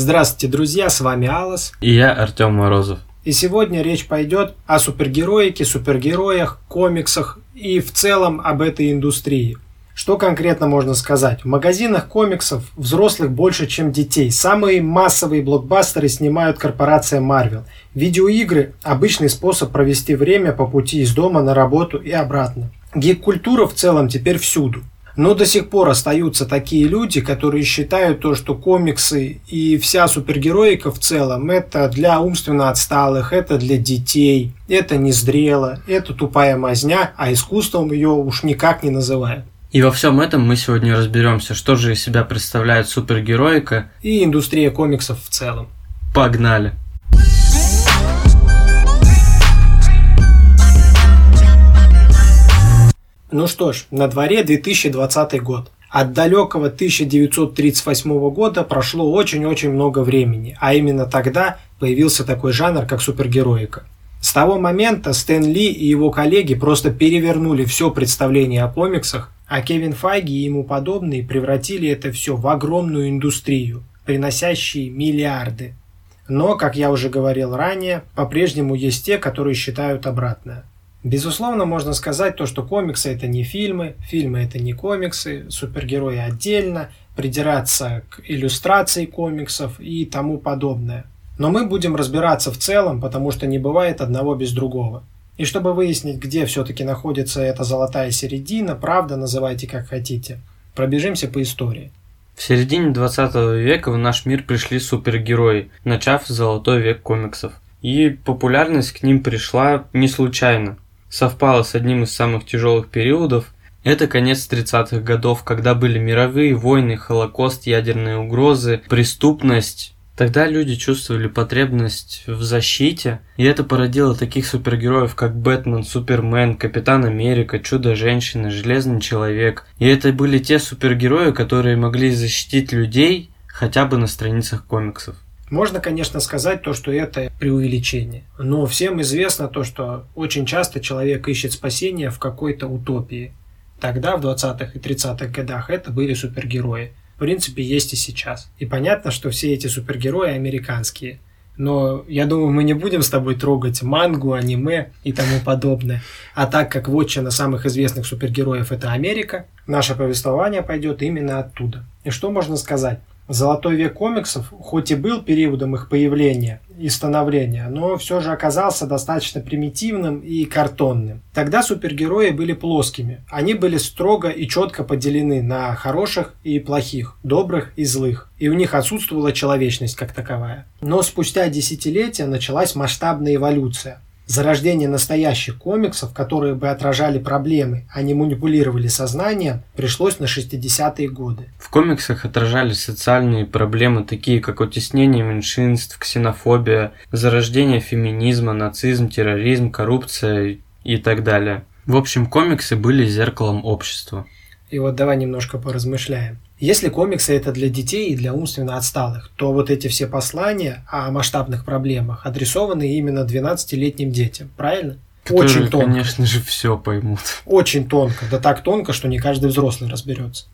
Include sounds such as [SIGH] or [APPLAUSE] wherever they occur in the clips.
Здравствуйте, друзья, с вами Алос. И я, Артем Морозов. И сегодня речь пойдет о супергероике, супергероях, комиксах и в целом об этой индустрии. Что конкретно можно сказать? В магазинах комиксов взрослых больше, чем детей. Самые массовые блокбастеры снимают корпорация Marvel. Видеоигры – обычный способ провести время по пути из дома на работу и обратно. Гик-культура в целом теперь всюду. Но до сих пор остаются такие люди, которые считают то, что комиксы и вся супергероика в целом это для умственно отсталых, это для детей, это не зрело, это тупая мазня, а искусством ее уж никак не называют. И во всем этом мы сегодня разберемся, что же из себя представляет супергероика и индустрия комиксов в целом. Погнали! Ну что ж, на дворе 2020 год. От далекого 1938 года прошло очень-очень много времени, а именно тогда появился такой жанр, как супергероика. С того момента Стэн Ли и его коллеги просто перевернули все представление о комиксах, а Кевин Файги и ему подобные превратили это все в огромную индустрию, приносящие миллиарды. Но, как я уже говорил ранее, по-прежнему есть те, которые считают обратное. Безусловно, можно сказать то, что комиксы это не фильмы, фильмы это не комиксы, супергерои отдельно, придираться к иллюстрации комиксов и тому подобное. Но мы будем разбираться в целом, потому что не бывает одного без другого. И чтобы выяснить, где все-таки находится эта золотая середина, правда, называйте как хотите, пробежимся по истории. В середине 20 века в наш мир пришли супергерои, начав золотой век комиксов. И популярность к ним пришла не случайно совпало с одним из самых тяжелых периодов. Это конец 30-х годов, когда были мировые войны, холокост, ядерные угрозы, преступность. Тогда люди чувствовали потребность в защите, и это породило таких супергероев, как Бэтмен, Супермен, Капитан Америка, Чудо-женщина, Железный человек. И это были те супергерои, которые могли защитить людей хотя бы на страницах комиксов. Можно, конечно, сказать то, что это преувеличение. Но всем известно то, что очень часто человек ищет спасения в какой-то утопии. Тогда, в 20-х и 30-х годах, это были супергерои. В принципе, есть и сейчас. И понятно, что все эти супергерои американские. Но я думаю, мы не будем с тобой трогать мангу, аниме и тому подобное. А так как вотчина самых известных супергероев это Америка, наше повествование пойдет именно оттуда. И что можно сказать? Золотой век комиксов, хоть и был периодом их появления и становления, но все же оказался достаточно примитивным и картонным. Тогда супергерои были плоскими. Они были строго и четко поделены на хороших и плохих, добрых и злых. И у них отсутствовала человечность как таковая. Но спустя десятилетия началась масштабная эволюция. Зарождение настоящих комиксов, которые бы отражали проблемы, а не манипулировали сознанием, пришлось на 60-е годы. В комиксах отражались социальные проблемы, такие как утеснение меньшинств, ксенофобия, зарождение феминизма, нацизм, терроризм, коррупция и так далее. В общем, комиксы были зеркалом общества. И вот давай немножко поразмышляем. Если комиксы это для детей и для умственно отсталых, то вот эти все послания о масштабных проблемах адресованы именно 12-летним детям, правильно? Которые, Очень тонко. конечно же, все поймут. Очень тонко, да так тонко, что не каждый взрослый разберется.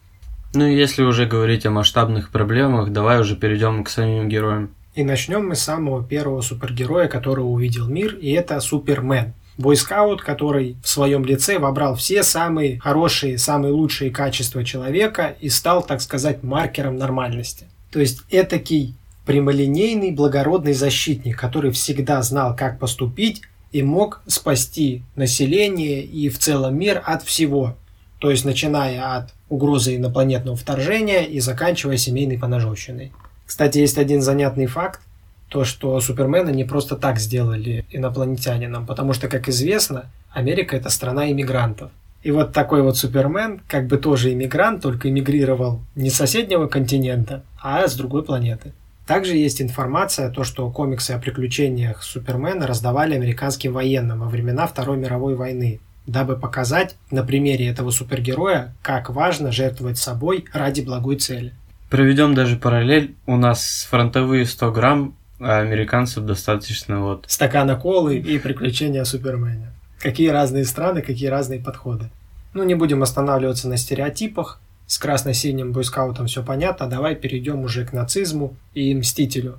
Ну и если уже говорить о масштабных проблемах, давай уже перейдем к самим героям. И начнем мы с самого первого супергероя, которого увидел мир, и это Супермен бойскаут, который в своем лице вобрал все самые хорошие, самые лучшие качества человека и стал, так сказать, маркером нормальности. То есть этакий прямолинейный благородный защитник, который всегда знал, как поступить и мог спасти население и в целом мир от всего. То есть начиная от угрозы инопланетного вторжения и заканчивая семейной поножовщиной. Кстати, есть один занятный факт то, что Супермена не просто так сделали инопланетянином, потому что, как известно, Америка – это страна иммигрантов. И вот такой вот Супермен, как бы тоже иммигрант, только эмигрировал не с соседнего континента, а с другой планеты. Также есть информация, то, что комиксы о приключениях Супермена раздавали американским военным во времена Второй мировой войны, дабы показать на примере этого супергероя, как важно жертвовать собой ради благой цели. Проведем даже параллель. У нас фронтовые 100 грамм а американцев достаточно вот... Стакана колы и приключения Супермена. Какие разные страны, какие разные подходы. Ну, не будем останавливаться на стереотипах. С красно-синим бойскаутом все понятно, давай перейдем уже к нацизму и Мстителю.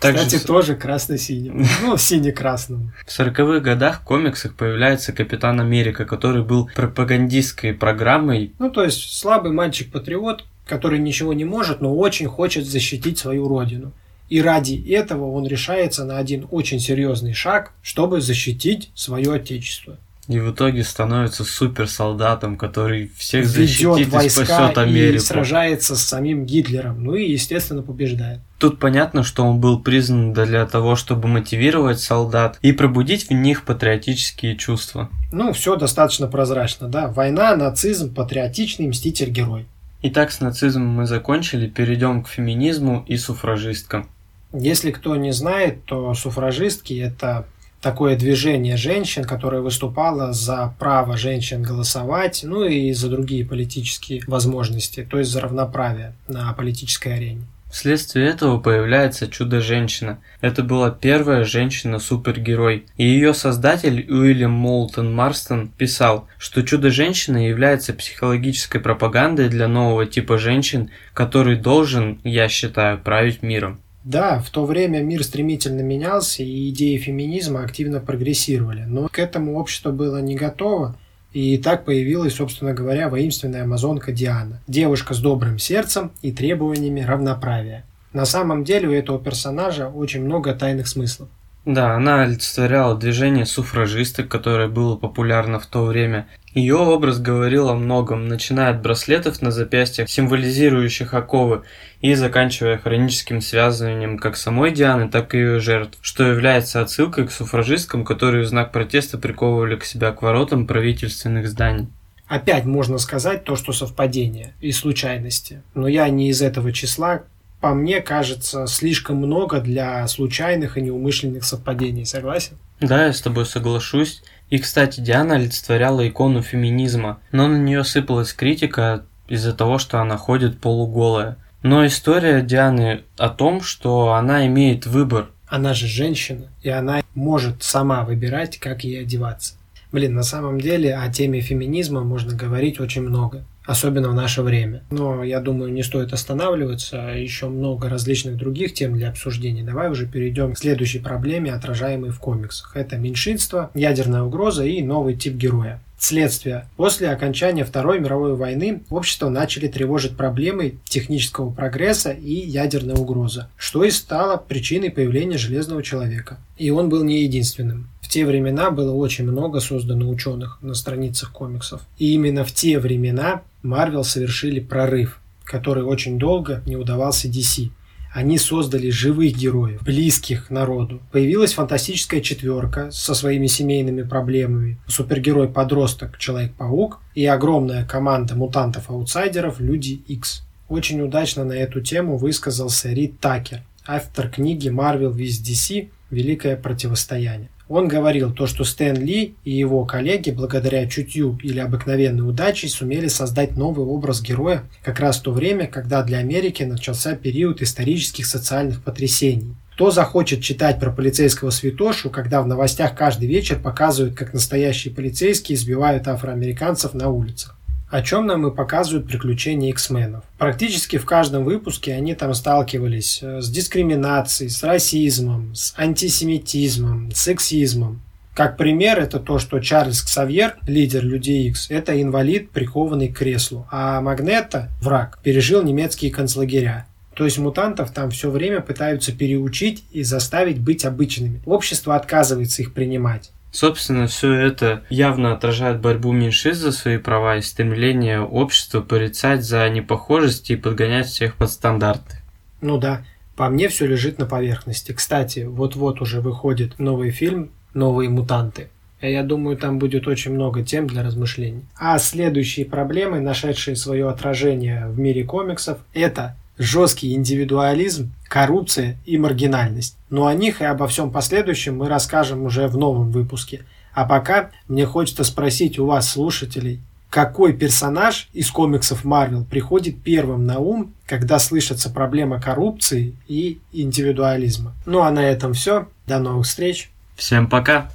Также Кстати, с- тоже красно-синим. [LAUGHS] Ну, сине-красным. В сороковых годах в комиксах появляется Капитан Америка, который был пропагандистской программой. Ну, то есть слабый мальчик-патриот, который ничего не может, но очень хочет защитить свою родину. И ради этого он решается на один очень серьезный шаг, чтобы защитить свое отечество. И в итоге становится суперсолдатом, который всех Ведет защитит и войска спасет и Америку. сражается с самим Гитлером. Ну и, естественно, побеждает. Тут понятно, что он был признан для того, чтобы мотивировать солдат и пробудить в них патриотические чувства. Ну, все достаточно прозрачно, да. Война, нацизм, патриотичный мститель-герой. Итак, с нацизмом мы закончили, перейдем к феминизму и суфражисткам. Если кто не знает, то суфражистки – это такое движение женщин, которое выступало за право женщин голосовать, ну и за другие политические возможности, то есть за равноправие на политической арене. Вследствие этого появляется Чудо-женщина. Это была первая женщина-супергерой. И ее создатель Уильям Моултон Марстон писал, что Чудо-женщина является психологической пропагандой для нового типа женщин, который должен, я считаю, править миром. Да, в то время мир стремительно менялся, и идеи феминизма активно прогрессировали, но к этому общество было не готово, и так появилась, собственно говоря, воинственная амазонка Диана. Девушка с добрым сердцем и требованиями равноправия. На самом деле у этого персонажа очень много тайных смыслов. Да, она олицетворяла движение суфражисток, которое было популярно в то время. Ее образ говорил о многом, начиная от браслетов на запястьях, символизирующих оковы, и заканчивая хроническим связыванием как самой Дианы, так и ее жертв, что является отсылкой к суфражисткам, которые в знак протеста приковывали к себя к воротам правительственных зданий. Опять можно сказать то, что совпадение и случайности. Но я не из этого числа. По мне кажется, слишком много для случайных и неумышленных совпадений. Согласен? Да, я с тобой соглашусь. И, кстати, Диана олицетворяла икону феминизма, но на нее сыпалась критика из-за того, что она ходит полуголая. Но история Дианы о том, что она имеет выбор. Она же женщина, и она может сама выбирать, как ей одеваться. Блин, на самом деле о теме феминизма можно говорить очень много, особенно в наше время. Но я думаю, не стоит останавливаться, еще много различных других тем для обсуждения. Давай уже перейдем к следующей проблеме, отражаемой в комиксах. Это меньшинство, ядерная угроза и новый тип героя. Следствие. После окончания Второй мировой войны общество начали тревожить проблемы технического прогресса и ядерная угроза, что и стало причиной появления Железного человека. И он был не единственным. В те времена было очень много создано ученых на страницах комиксов. И именно в те времена Марвел совершили прорыв, который очень долго не удавался DC. Они создали живых героев, близких народу. Появилась фантастическая четверка со своими семейными проблемами. Супергерой-подросток Человек-паук и огромная команда мутантов-аутсайдеров Люди X. Очень удачно на эту тему высказался Рид Такер, автор книги Marvel vs. DC «Великое противостояние». Он говорил то, что Стэн Ли и его коллеги благодаря чутью или обыкновенной удачей сумели создать новый образ героя как раз в то время, когда для Америки начался период исторических социальных потрясений. Кто захочет читать про полицейского святошу, когда в новостях каждый вечер показывают, как настоящие полицейские избивают афроамериканцев на улицах? О чем нам и показывают приключения X-менов. Практически в каждом выпуске они там сталкивались э, с дискриминацией, с расизмом, с антисемитизмом, с сексизмом. Как пример, это то, что Чарльз Ксавьер, лидер Людей X, это инвалид, прикованный к креслу, а Магнета, враг, пережил немецкие концлагеря. То есть мутантов там все время пытаются переучить и заставить быть обычными. Общество отказывается их принимать. Собственно, все это явно отражает борьбу меньшинств за свои права и стремление общества порицать за непохожести и подгонять всех под стандарты. Ну да, по мне все лежит на поверхности. Кстати, вот-вот уже выходит новый фильм «Новые мутанты». И Я думаю, там будет очень много тем для размышлений. А следующие проблемы, нашедшие свое отражение в мире комиксов, это жесткий индивидуализм, коррупция и маргинальность. Но о них и обо всем последующем мы расскажем уже в новом выпуске. А пока мне хочется спросить у вас, слушателей, какой персонаж из комиксов Марвел приходит первым на ум, когда слышится проблема коррупции и индивидуализма. Ну а на этом все. До новых встреч. Всем пока!